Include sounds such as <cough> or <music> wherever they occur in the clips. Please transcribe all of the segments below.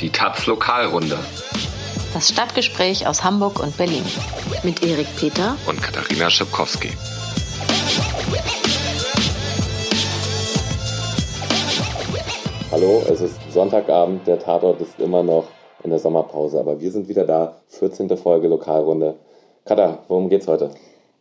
Die Taz Lokalrunde Das Stadtgespräch aus Hamburg und Berlin. Mit Erik Peter und Katharina Schipkowski. Hallo, es ist Sonntagabend, der Tatort ist immer noch in der Sommerpause, aber wir sind wieder da. 14. Folge Lokalrunde. Katha, worum geht's heute?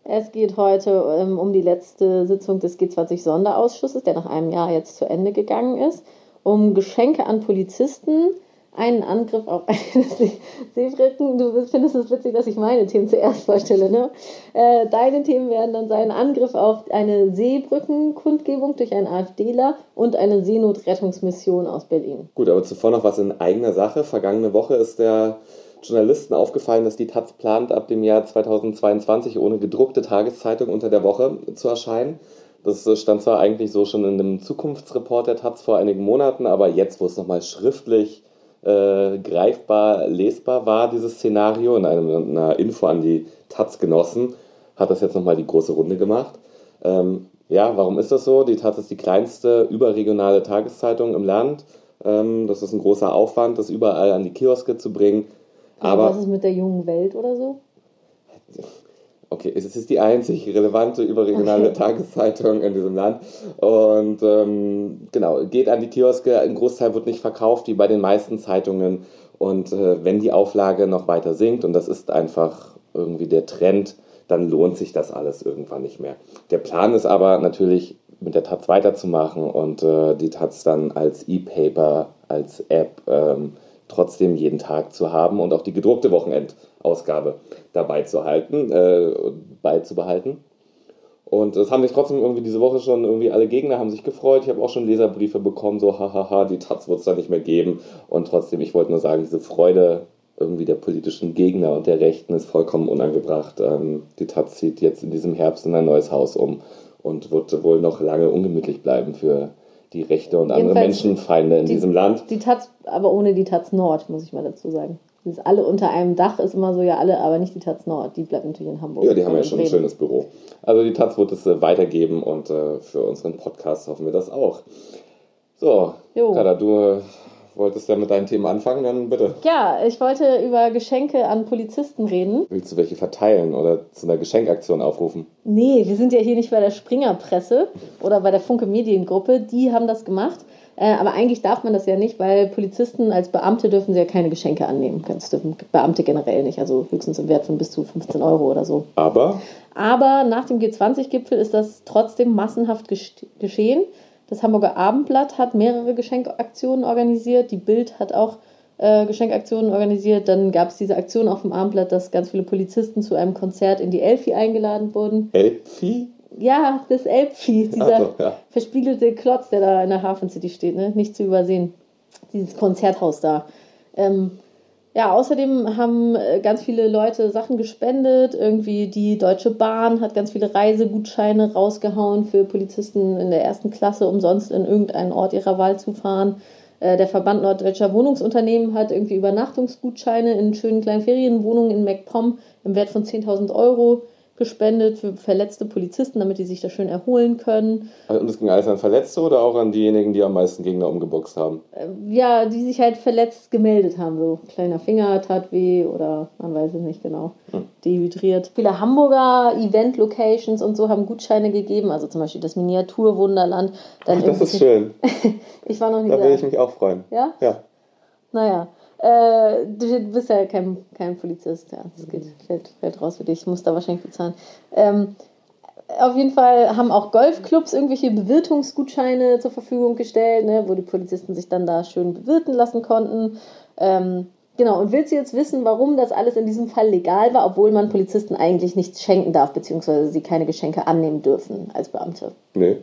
Es geht heute ähm, um die letzte Sitzung des G20-Sonderausschusses, der nach einem Jahr jetzt zu Ende gegangen ist, um Geschenke an Polizisten, einen Angriff auf <laughs> eine Seebrücken. Du findest es witzig, dass ich meine Themen zuerst vorstelle. Ne? Äh, deine Themen werden dann sein Angriff auf eine Seebrückenkundgebung durch einen AfDler und eine Seenotrettungsmission aus Berlin. Gut, aber zuvor noch was in eigener Sache. Vergangene Woche ist der Journalisten aufgefallen, dass die Taz plant, ab dem Jahr 2022 ohne gedruckte Tageszeitung unter der Woche zu erscheinen. Das stand zwar eigentlich so schon in einem Zukunftsreport der Taz vor einigen Monaten, aber jetzt, wo es nochmal schriftlich äh, greifbar lesbar war, dieses Szenario, in einem, einer Info an die Taz-Genossen, hat das jetzt nochmal die große Runde gemacht. Ähm, ja, warum ist das so? Die Taz ist die kleinste überregionale Tageszeitung im Land. Ähm, das ist ein großer Aufwand, das überall an die Kioske zu bringen. Aber was ist mit der jungen Welt oder so? Okay, es ist die einzig relevante überregionale okay. Tageszeitung in diesem Land. Und ähm, genau, geht an die Kioske. Ein Großteil wird nicht verkauft, wie bei den meisten Zeitungen. Und äh, wenn die Auflage noch weiter sinkt, und das ist einfach irgendwie der Trend, dann lohnt sich das alles irgendwann nicht mehr. Der Plan ist aber natürlich, mit der Taz weiterzumachen und äh, die Taz dann als E-Paper, als App ähm, trotzdem jeden Tag zu haben und auch die gedruckte Wochenendausgabe dabei zu halten, äh, beizubehalten. Und das haben sich trotzdem irgendwie diese Woche schon irgendwie alle Gegner haben sich gefreut. Ich habe auch schon Leserbriefe bekommen, so hahaha, die Taz wird es da nicht mehr geben. Und trotzdem, ich wollte nur sagen, diese Freude irgendwie der politischen Gegner und der Rechten ist vollkommen unangebracht. Ähm, die Taz zieht jetzt in diesem Herbst in ein neues Haus um und wird wohl noch lange ungemütlich bleiben für die Rechte und andere Menschenfeinde in die, diesem Land. Die Taz, aber ohne die Taz Nord, muss ich mal dazu sagen. Das alle unter einem Dach ist immer so, ja, alle, aber nicht die Taz Nord. Die bleibt natürlich in Hamburg. Ja, die haben ja schon ein schönes Büro. Also die Taz wird es äh, weitergeben und äh, für unseren Podcast hoffen wir das auch. So, Kada, du wolltest ja mit deinen Themen anfangen, dann bitte. Ja, ich wollte über Geschenke an Polizisten reden. Willst du welche verteilen oder zu einer Geschenkaktion aufrufen? Nee, wir sind ja hier nicht bei der Springerpresse oder bei der Funke Mediengruppe. Die haben das gemacht. Äh, aber eigentlich darf man das ja nicht, weil Polizisten als Beamte dürfen sie ja keine Geschenke annehmen. Das dürfen Beamte generell nicht, also höchstens im Wert von bis zu 15 Euro oder so. Aber? Aber nach dem G20-Gipfel ist das trotzdem massenhaft geschehen. Das Hamburger Abendblatt hat mehrere Geschenkaktionen organisiert. Die Bild hat auch äh, Geschenkaktionen organisiert. Dann gab es diese Aktion auf dem Abendblatt, dass ganz viele Polizisten zu einem Konzert in die Elfi eingeladen wurden. Elfi? Ja, das Elbvieh, dieser so, ja. verspiegelte Klotz, der da in der Hafen City steht, ne? nicht zu übersehen. Dieses Konzerthaus da. Ähm, ja, außerdem haben äh, ganz viele Leute Sachen gespendet. Irgendwie die Deutsche Bahn hat ganz viele Reisegutscheine rausgehauen für Polizisten in der ersten Klasse, umsonst in irgendeinen Ort ihrer Wahl zu fahren. Äh, der Verband Norddeutscher Wohnungsunternehmen hat irgendwie Übernachtungsgutscheine in schönen kleinen Ferienwohnungen in MacPom im Wert von 10.000 Euro gespendet für verletzte Polizisten, damit die sich da schön erholen können. Und das ging alles an Verletzte oder auch an diejenigen, die am meisten Gegner umgeboxt haben? Ähm, ja, die sich halt verletzt gemeldet haben. So kleiner Finger tat weh oder man weiß es nicht genau. Hm. Dehydriert. Viele Hamburger Event-Locations und so haben Gutscheine gegeben. Also zum Beispiel das Miniaturwunderland. Dann Ach, das ist schön. <laughs> ich war noch nie da. Da will ich mich auch freuen. Ja? Ja. Naja. Äh, du bist ja kein, kein Polizist, ja. Das geht, fällt, fällt raus für dich. Ich muss da wahrscheinlich bezahlen. Ähm, auf jeden Fall haben auch Golfclubs irgendwelche Bewirtungsgutscheine zur Verfügung gestellt, ne, wo die Polizisten sich dann da schön bewirten lassen konnten. Ähm, genau, und willst du jetzt wissen, warum das alles in diesem Fall legal war, obwohl man Polizisten eigentlich nichts schenken darf, beziehungsweise sie keine Geschenke annehmen dürfen als Beamte? Nee,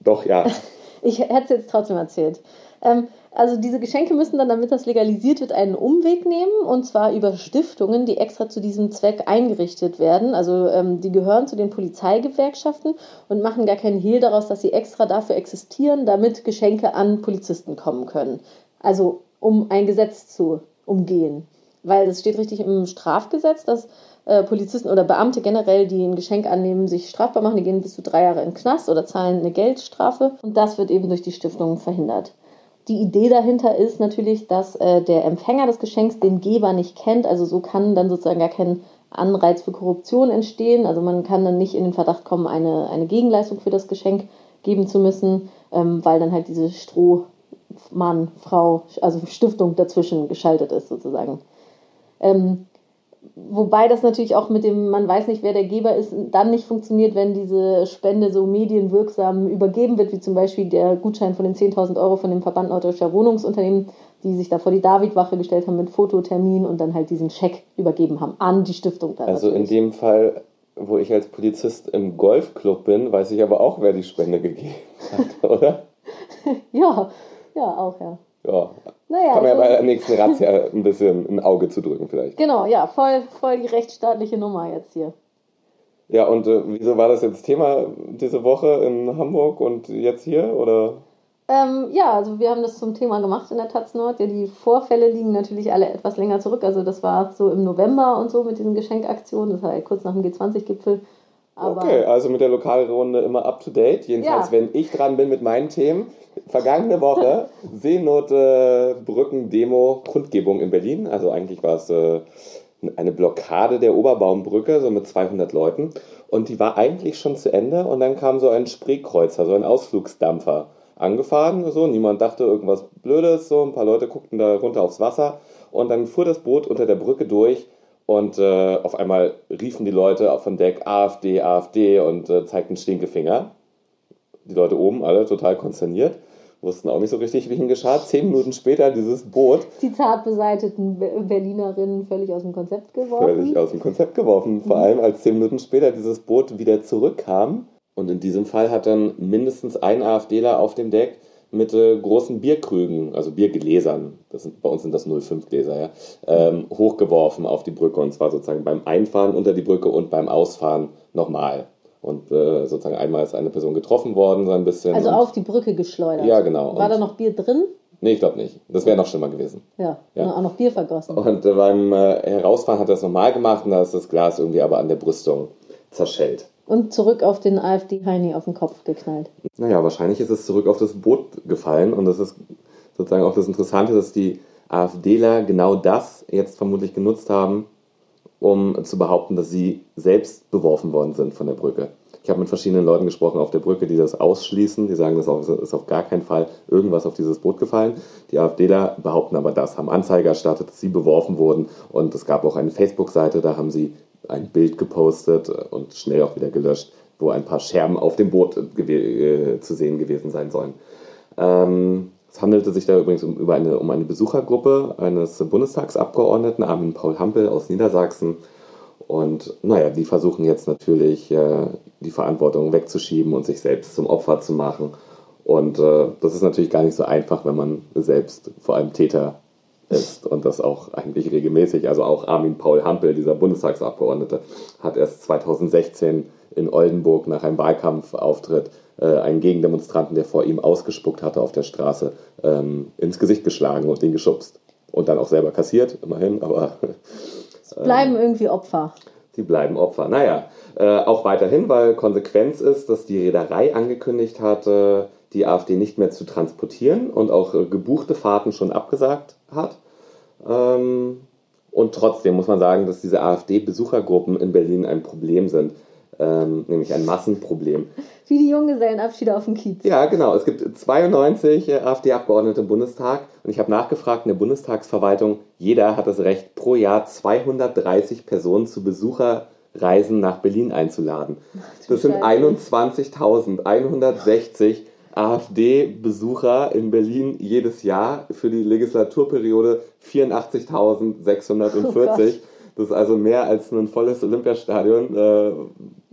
doch, ja. <laughs> ich hätte es jetzt trotzdem erzählt. Ähm, also diese Geschenke müssen dann, damit das legalisiert wird, einen Umweg nehmen und zwar über Stiftungen, die extra zu diesem Zweck eingerichtet werden. Also ähm, die gehören zu den Polizeigewerkschaften und machen gar keinen Hehl daraus, dass sie extra dafür existieren, damit Geschenke an Polizisten kommen können. Also um ein Gesetz zu umgehen. Weil das steht richtig im Strafgesetz, dass äh, Polizisten oder Beamte generell, die ein Geschenk annehmen, sich strafbar machen. Die gehen bis zu drei Jahre in den Knast oder zahlen eine Geldstrafe. Und das wird eben durch die Stiftungen verhindert. Die Idee dahinter ist natürlich, dass äh, der Empfänger des Geschenks den Geber nicht kennt. Also so kann dann sozusagen gar kein Anreiz für Korruption entstehen. Also man kann dann nicht in den Verdacht kommen, eine, eine Gegenleistung für das Geschenk geben zu müssen, ähm, weil dann halt diese Strohmann, Frau, also Stiftung dazwischen geschaltet ist sozusagen. Ähm, wobei das natürlich auch mit dem, man weiß nicht, wer der Geber ist, dann nicht funktioniert, wenn diese Spende so medienwirksam übergeben wird, wie zum Beispiel der Gutschein von den 10.000 Euro von dem Verband Norddeutscher Wohnungsunternehmen, die sich da vor die Davidwache gestellt haben mit Fototermin und dann halt diesen Scheck übergeben haben an die Stiftung. also natürlich. in dem Fall, wo ich als Polizist im Golfclub bin, weiß ich aber auch, wer die Spende gegeben hat, <laughs> oder? <laughs> ja, ja, auch, ja. Ja, naja, Kann man ja bei der nächsten Razzia ein bisschen ein Auge zu drücken vielleicht. Genau, ja, voll, voll die rechtsstaatliche Nummer jetzt hier. Ja, und äh, wieso war das jetzt Thema diese Woche in Hamburg und jetzt hier, oder? Ähm, ja, also wir haben das zum Thema gemacht in der Taz Nord. Ja, die Vorfälle liegen natürlich alle etwas länger zurück. Also das war so im November und so mit diesen Geschenkaktionen. Das war ja kurz nach dem G20-Gipfel. Okay, also mit der Lokalrunde immer up to date. Jedenfalls, ja. wenn ich dran bin mit meinen Themen. Vergangene Woche <laughs> Seenote Brücken Demo Kundgebung in Berlin. Also eigentlich war es äh, eine Blockade der Oberbaumbrücke, so mit 200 Leuten. Und die war eigentlich schon zu Ende. Und dann kam so ein Spreekreuzer, so ein Ausflugsdampfer angefahren. So. Niemand dachte irgendwas Blödes. So. Ein paar Leute guckten da runter aufs Wasser. Und dann fuhr das Boot unter der Brücke durch. Und äh, auf einmal riefen die Leute von Deck AfD, AfD und äh, zeigten Stinkefinger. Die Leute oben alle total konsterniert wussten auch nicht so richtig, wie ihnen geschah. Zehn Minuten später dieses Boot. Die zart beseiteten Berlinerinnen völlig aus dem Konzept geworfen. Völlig aus dem Konzept geworfen. Vor allem, als zehn Minuten später dieses Boot wieder zurückkam. Und in diesem Fall hat dann mindestens ein AfDler auf dem Deck mit äh, großen Bierkrügen, also Biergläsern, das sind, bei uns sind das 05-Gläser, ja, ähm, hochgeworfen auf die Brücke. Und zwar sozusagen beim Einfahren unter die Brücke und beim Ausfahren nochmal. Und äh, sozusagen einmal ist eine Person getroffen worden, so ein bisschen. Also auf die Brücke geschleudert. Ja, genau. War da noch Bier drin? Nee, ich glaube nicht. Das wäre noch schlimmer gewesen. Ja, ja. auch noch Bier vergossen. Und äh, beim äh, Herausfahren hat er das nochmal gemacht und da ist das Glas irgendwie aber an der Brüstung zerschellt. Und zurück auf den AfD-Heini auf den Kopf geknallt. Naja, wahrscheinlich ist es zurück auf das Boot gefallen und das ist sozusagen auch das Interessante, dass die AfDler genau das jetzt vermutlich genutzt haben, um zu behaupten, dass sie selbst beworfen worden sind von der Brücke. Ich habe mit verschiedenen Leuten gesprochen auf der Brücke, die das ausschließen. Die sagen, das ist auf gar keinen Fall irgendwas auf dieses Boot gefallen. Die AfDler behaupten aber das, haben Anzeige erstattet, dass sie beworfen wurden. Und es gab auch eine Facebook-Seite, da haben sie ein Bild gepostet und schnell auch wieder gelöscht, wo ein paar Scherben auf dem Boot äh, zu sehen gewesen sein sollen. Ähm, es handelte sich da übrigens um, eine, um eine Besuchergruppe eines Bundestagsabgeordneten, Armin Paul Hampel aus Niedersachsen. Und naja, die versuchen jetzt natürlich, äh, die Verantwortung wegzuschieben und sich selbst zum Opfer zu machen. Und äh, das ist natürlich gar nicht so einfach, wenn man selbst vor allem Täter ist und das auch eigentlich regelmäßig. Also auch Armin Paul Hampel, dieser Bundestagsabgeordnete, hat erst 2016 in Oldenburg nach einem Wahlkampfauftritt äh, einen Gegendemonstranten, der vor ihm ausgespuckt hatte auf der Straße, ähm, ins Gesicht geschlagen und ihn geschubst. Und dann auch selber kassiert, immerhin, aber. <laughs> Sie bleiben ähm, irgendwie Opfer. Sie bleiben Opfer. Naja, äh, auch weiterhin, weil Konsequenz ist, dass die Reederei angekündigt hat, äh, die AfD nicht mehr zu transportieren und auch äh, gebuchte Fahrten schon abgesagt hat. Ähm, und trotzdem muss man sagen, dass diese AfD-Besuchergruppen in Berlin ein Problem sind ähm, nämlich ein Massenproblem. Wie die Junggesellenabschiede auf dem Kiez. Ja, genau. Es gibt 92 äh, AfD-Abgeordnete im Bundestag und ich habe nachgefragt in der Bundestagsverwaltung, jeder hat das Recht, pro Jahr 230 Personen zu Besucherreisen nach Berlin einzuladen. Das sind 21.160 AfD-Besucher in Berlin jedes Jahr für die Legislaturperiode 84.640. Oh das ist also mehr als ein volles Olympiastadion. Äh,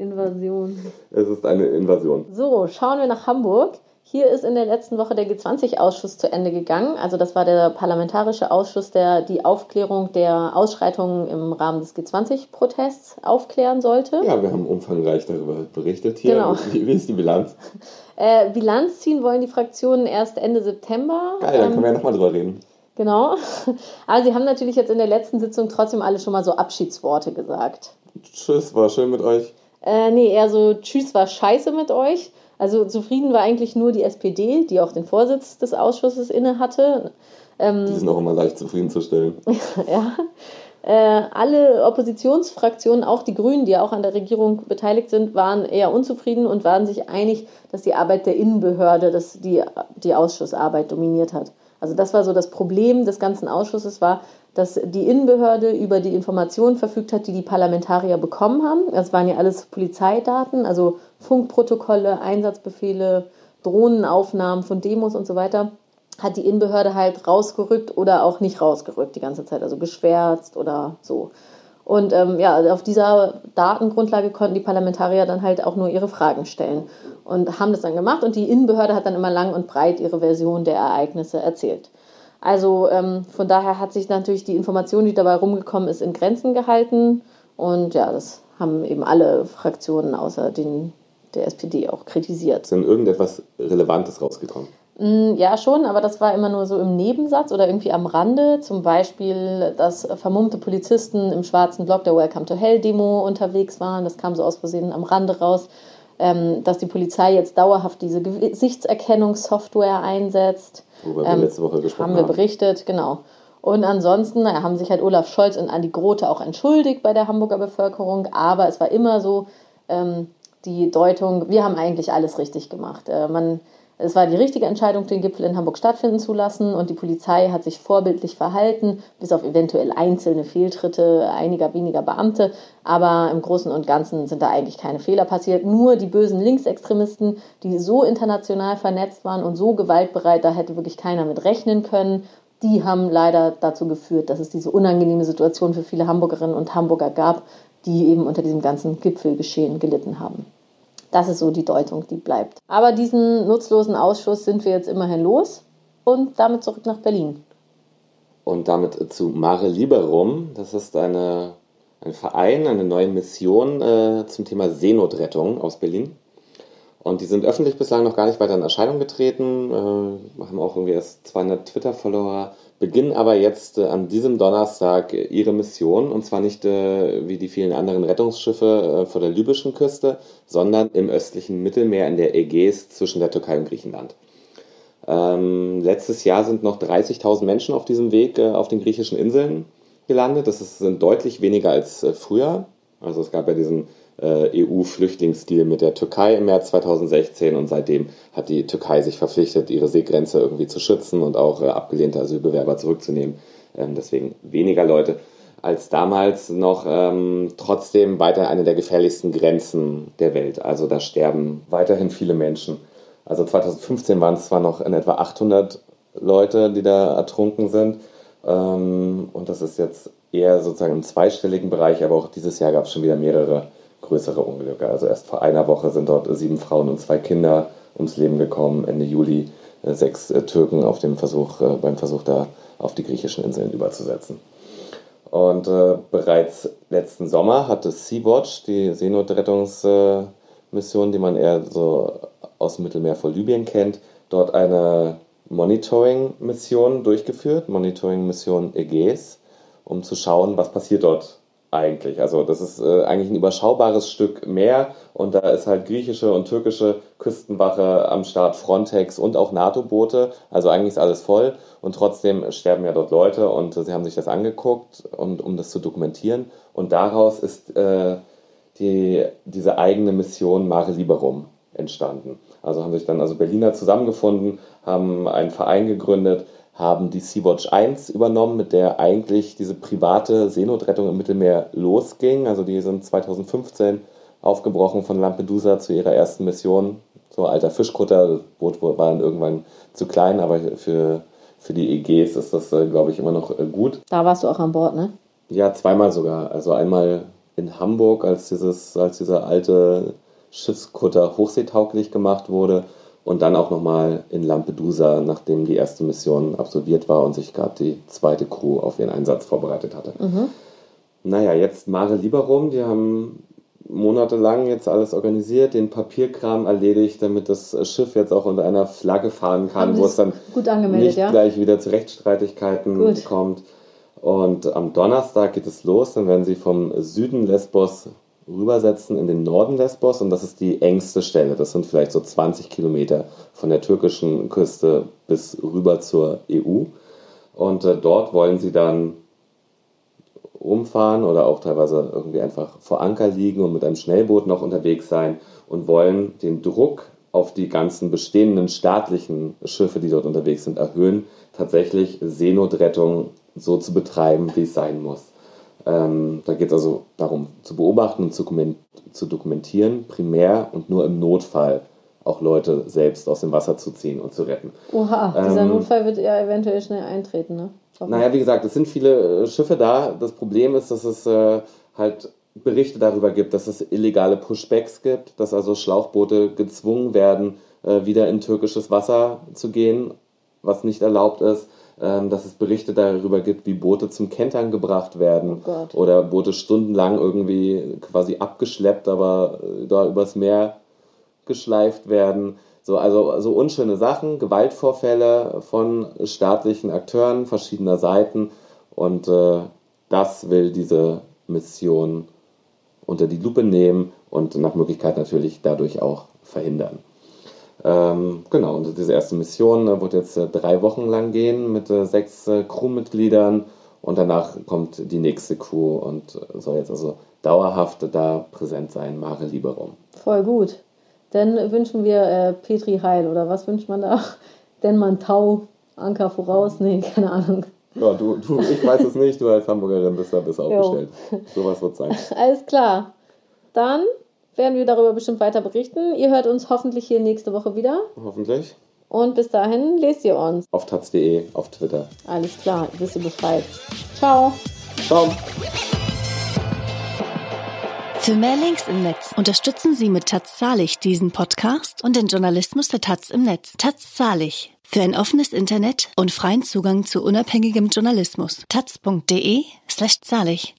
Invasion. Es ist eine Invasion. So, schauen wir nach Hamburg. Hier ist in der letzten Woche der G20-Ausschuss zu Ende gegangen. Also das war der parlamentarische Ausschuss, der die Aufklärung der Ausschreitungen im Rahmen des G20-Protests aufklären sollte. Ja, wir haben umfangreich darüber berichtet hier. Genau. <laughs> Wie, ist die Bilanz? Äh, Bilanz ziehen wollen die Fraktionen erst Ende September. Geil, dann können wir ja nochmal drüber reden. Genau. <laughs> Aber sie haben natürlich jetzt in der letzten Sitzung trotzdem alle schon mal so Abschiedsworte gesagt. Tschüss, war schön mit euch. Äh, nee, eher so Tschüss, war scheiße mit euch. Also zufrieden war eigentlich nur die SPD, die auch den Vorsitz des Ausschusses inne hatte. Ähm, die sind auch immer leicht zufriedenzustellen. <laughs> ja. Äh, alle Oppositionsfraktionen, auch die Grünen, die auch an der Regierung beteiligt sind, waren eher unzufrieden und waren sich einig, dass die Arbeit der Innenbehörde das die, die Ausschussarbeit dominiert hat. Also das war so das Problem des ganzen Ausschusses war, dass die Innenbehörde über die Informationen verfügt hat, die die Parlamentarier bekommen haben. Das waren ja alles Polizeidaten, also Funkprotokolle, Einsatzbefehle, Drohnenaufnahmen von Demos und so weiter. Hat die Innenbehörde halt rausgerückt oder auch nicht rausgerückt die ganze Zeit, also geschwärzt oder so. Und ähm, ja, auf dieser Datengrundlage konnten die Parlamentarier dann halt auch nur ihre Fragen stellen und haben das dann gemacht. Und die Innenbehörde hat dann immer lang und breit ihre Version der Ereignisse erzählt. Also ähm, von daher hat sich natürlich die Information, die dabei rumgekommen ist, in Grenzen gehalten. Und ja, das haben eben alle Fraktionen außer den, der SPD auch kritisiert. Ist denn irgendetwas Relevantes rausgekommen? Mm, ja, schon, aber das war immer nur so im Nebensatz oder irgendwie am Rande. Zum Beispiel, dass vermummte Polizisten im schwarzen Block der Welcome to Hell Demo unterwegs waren. Das kam so aus Versehen am Rande raus. Ähm, dass die Polizei jetzt dauerhaft diese Gesichtserkennungssoftware einsetzt. Worüber wir ähm, letzte Woche gesprochen haben. Haben wir berichtet, genau. Und ansonsten naja, haben sich halt Olaf Scholz und Andi Grote auch entschuldigt bei der Hamburger Bevölkerung, aber es war immer so ähm, die Deutung, wir haben eigentlich alles richtig gemacht. Äh, man, es war die richtige Entscheidung, den Gipfel in Hamburg stattfinden zu lassen und die Polizei hat sich vorbildlich verhalten, bis auf eventuell einzelne Fehltritte einiger weniger Beamte. Aber im Großen und Ganzen sind da eigentlich keine Fehler passiert. Nur die bösen Linksextremisten, die so international vernetzt waren und so gewaltbereit, da hätte wirklich keiner mit rechnen können. Die haben leider dazu geführt, dass es diese unangenehme Situation für viele Hamburgerinnen und Hamburger gab, die eben unter diesem ganzen Gipfelgeschehen gelitten haben. Das ist so die Deutung, die bleibt. Aber diesen nutzlosen Ausschuss sind wir jetzt immerhin los und damit zurück nach Berlin. Und damit zu Mare Liberum. Das ist eine, ein Verein, eine neue Mission äh, zum Thema Seenotrettung aus Berlin. Und die sind öffentlich bislang noch gar nicht weiter in Erscheinung getreten, äh, haben auch irgendwie erst 200 Twitter-Follower, beginnen aber jetzt äh, an diesem Donnerstag äh, ihre Mission und zwar nicht äh, wie die vielen anderen Rettungsschiffe äh, vor der libyschen Küste, sondern im östlichen Mittelmeer in der Ägäis zwischen der Türkei und Griechenland. Ähm, letztes Jahr sind noch 30.000 Menschen auf diesem Weg äh, auf den griechischen Inseln gelandet. Das ist, sind deutlich weniger als äh, früher. Also es gab ja diesen EU-Flüchtlingsdeal mit der Türkei im März 2016 und seitdem hat die Türkei sich verpflichtet, ihre Seegrenze irgendwie zu schützen und auch äh, abgelehnte Asylbewerber zurückzunehmen. Ähm, deswegen weniger Leute als damals noch ähm, trotzdem weiter eine der gefährlichsten Grenzen der Welt. Also da sterben weiterhin viele Menschen. Also 2015 waren es zwar noch in etwa 800 Leute, die da ertrunken sind. Ähm, und das ist jetzt eher sozusagen im zweistelligen Bereich, aber auch dieses Jahr gab es schon wieder mehrere größere Unglücke. Also erst vor einer Woche sind dort sieben Frauen und zwei Kinder ums Leben gekommen. Ende Juli äh, sechs äh, Türken auf dem Versuch, äh, beim Versuch da auf die griechischen Inseln überzusetzen. Und äh, bereits letzten Sommer hatte Sea-Watch, die Seenotrettungsmission, die man eher so aus dem Mittelmeer vor Libyen kennt, dort eine Monitoring-Mission durchgeführt, Monitoring-Mission Ägäis, um zu schauen, was passiert dort eigentlich. Also das ist äh, eigentlich ein überschaubares Stück Meer und da ist halt griechische und türkische Küstenwache am Start, Frontex und auch NATO-Boote. Also eigentlich ist alles voll und trotzdem sterben ja dort Leute und äh, sie haben sich das angeguckt, und, um das zu dokumentieren. Und daraus ist äh, die, diese eigene Mission Mare Liberum entstanden. Also haben sich dann also Berliner zusammengefunden, haben einen Verein gegründet, haben die Sea-Watch 1 übernommen, mit der eigentlich diese private Seenotrettung im Mittelmeer losging. Also die sind 2015 aufgebrochen von Lampedusa zu ihrer ersten Mission. So alter Fischkutter, das Boot war dann irgendwann zu klein, aber für, für die EGs ist das, äh, glaube ich, immer noch äh, gut. Da warst du auch an Bord, ne? Ja, zweimal sogar. Also einmal in Hamburg, als, dieses, als dieser alte Schiffskutter hochseetauglich gemacht wurde und dann auch nochmal in Lampedusa, nachdem die erste Mission absolviert war und sich gerade die zweite Crew auf ihren Einsatz vorbereitet hatte. Mhm. Naja, jetzt Mare Liberum, die haben monatelang jetzt alles organisiert, den Papierkram erledigt, damit das Schiff jetzt auch unter einer Flagge fahren kann, wo es dann nicht ja? gleich wieder zu Rechtsstreitigkeiten gut. kommt. Und am Donnerstag geht es los, dann werden sie vom Süden Lesbos rübersetzen in den Norden Lesbos und das ist die engste Stelle. Das sind vielleicht so 20 Kilometer von der türkischen Küste bis rüber zur EU. Und äh, dort wollen sie dann rumfahren oder auch teilweise irgendwie einfach vor Anker liegen und mit einem Schnellboot noch unterwegs sein und wollen den Druck auf die ganzen bestehenden staatlichen Schiffe, die dort unterwegs sind, erhöhen, tatsächlich Seenotrettung so zu betreiben, wie es sein muss. Ähm, da geht es also darum, zu beobachten und zu, zu dokumentieren, primär und nur im Notfall auch Leute selbst aus dem Wasser zu ziehen und zu retten. Oha, dieser ähm, Notfall wird ja eventuell schnell eintreten, ne? Naja, wie gesagt, es sind viele äh, Schiffe da. Das Problem ist, dass es äh, halt Berichte darüber gibt, dass es illegale Pushbacks gibt, dass also Schlauchboote gezwungen werden, äh, wieder in türkisches Wasser zu gehen, was nicht erlaubt ist. Ähm, dass es Berichte darüber gibt, wie Boote zum Kentern gebracht werden oh oder Boote stundenlang irgendwie quasi abgeschleppt, aber äh, da übers Meer geschleift werden. So, also so unschöne Sachen, Gewaltvorfälle von staatlichen Akteuren verschiedener Seiten und äh, das will diese Mission unter die Lupe nehmen und nach Möglichkeit natürlich dadurch auch verhindern. Ähm, genau, und diese erste Mission äh, wird jetzt äh, drei Wochen lang gehen mit äh, sechs äh, Crewmitgliedern und danach kommt die nächste Crew und äh, soll jetzt also dauerhaft da präsent sein, Mare Liberum. Voll gut. Dann wünschen wir äh, Petri Heil oder was wünscht man da? <laughs> Denn man Tau, Anker voraus? Nee, keine Ahnung. Ja, du, du, ich weiß es nicht, du als Hamburgerin bist da besser aufgestellt. Sowas wird sein. <laughs> Alles klar. Dann werden wir darüber bestimmt weiter berichten. Ihr hört uns hoffentlich hier nächste Woche wieder. Hoffentlich. Und bis dahin lest ihr uns. Auf taz.de, auf Twitter. Alles klar, wisst ihr Bescheid. Ciao. Ciao. Für mehr Links im Netz unterstützen Sie mit Taz Zahlig diesen Podcast und den Journalismus der Taz im Netz. Taz Zahlig. Für ein offenes Internet und freien Zugang zu unabhängigem Journalismus. taz.de slash zahlig.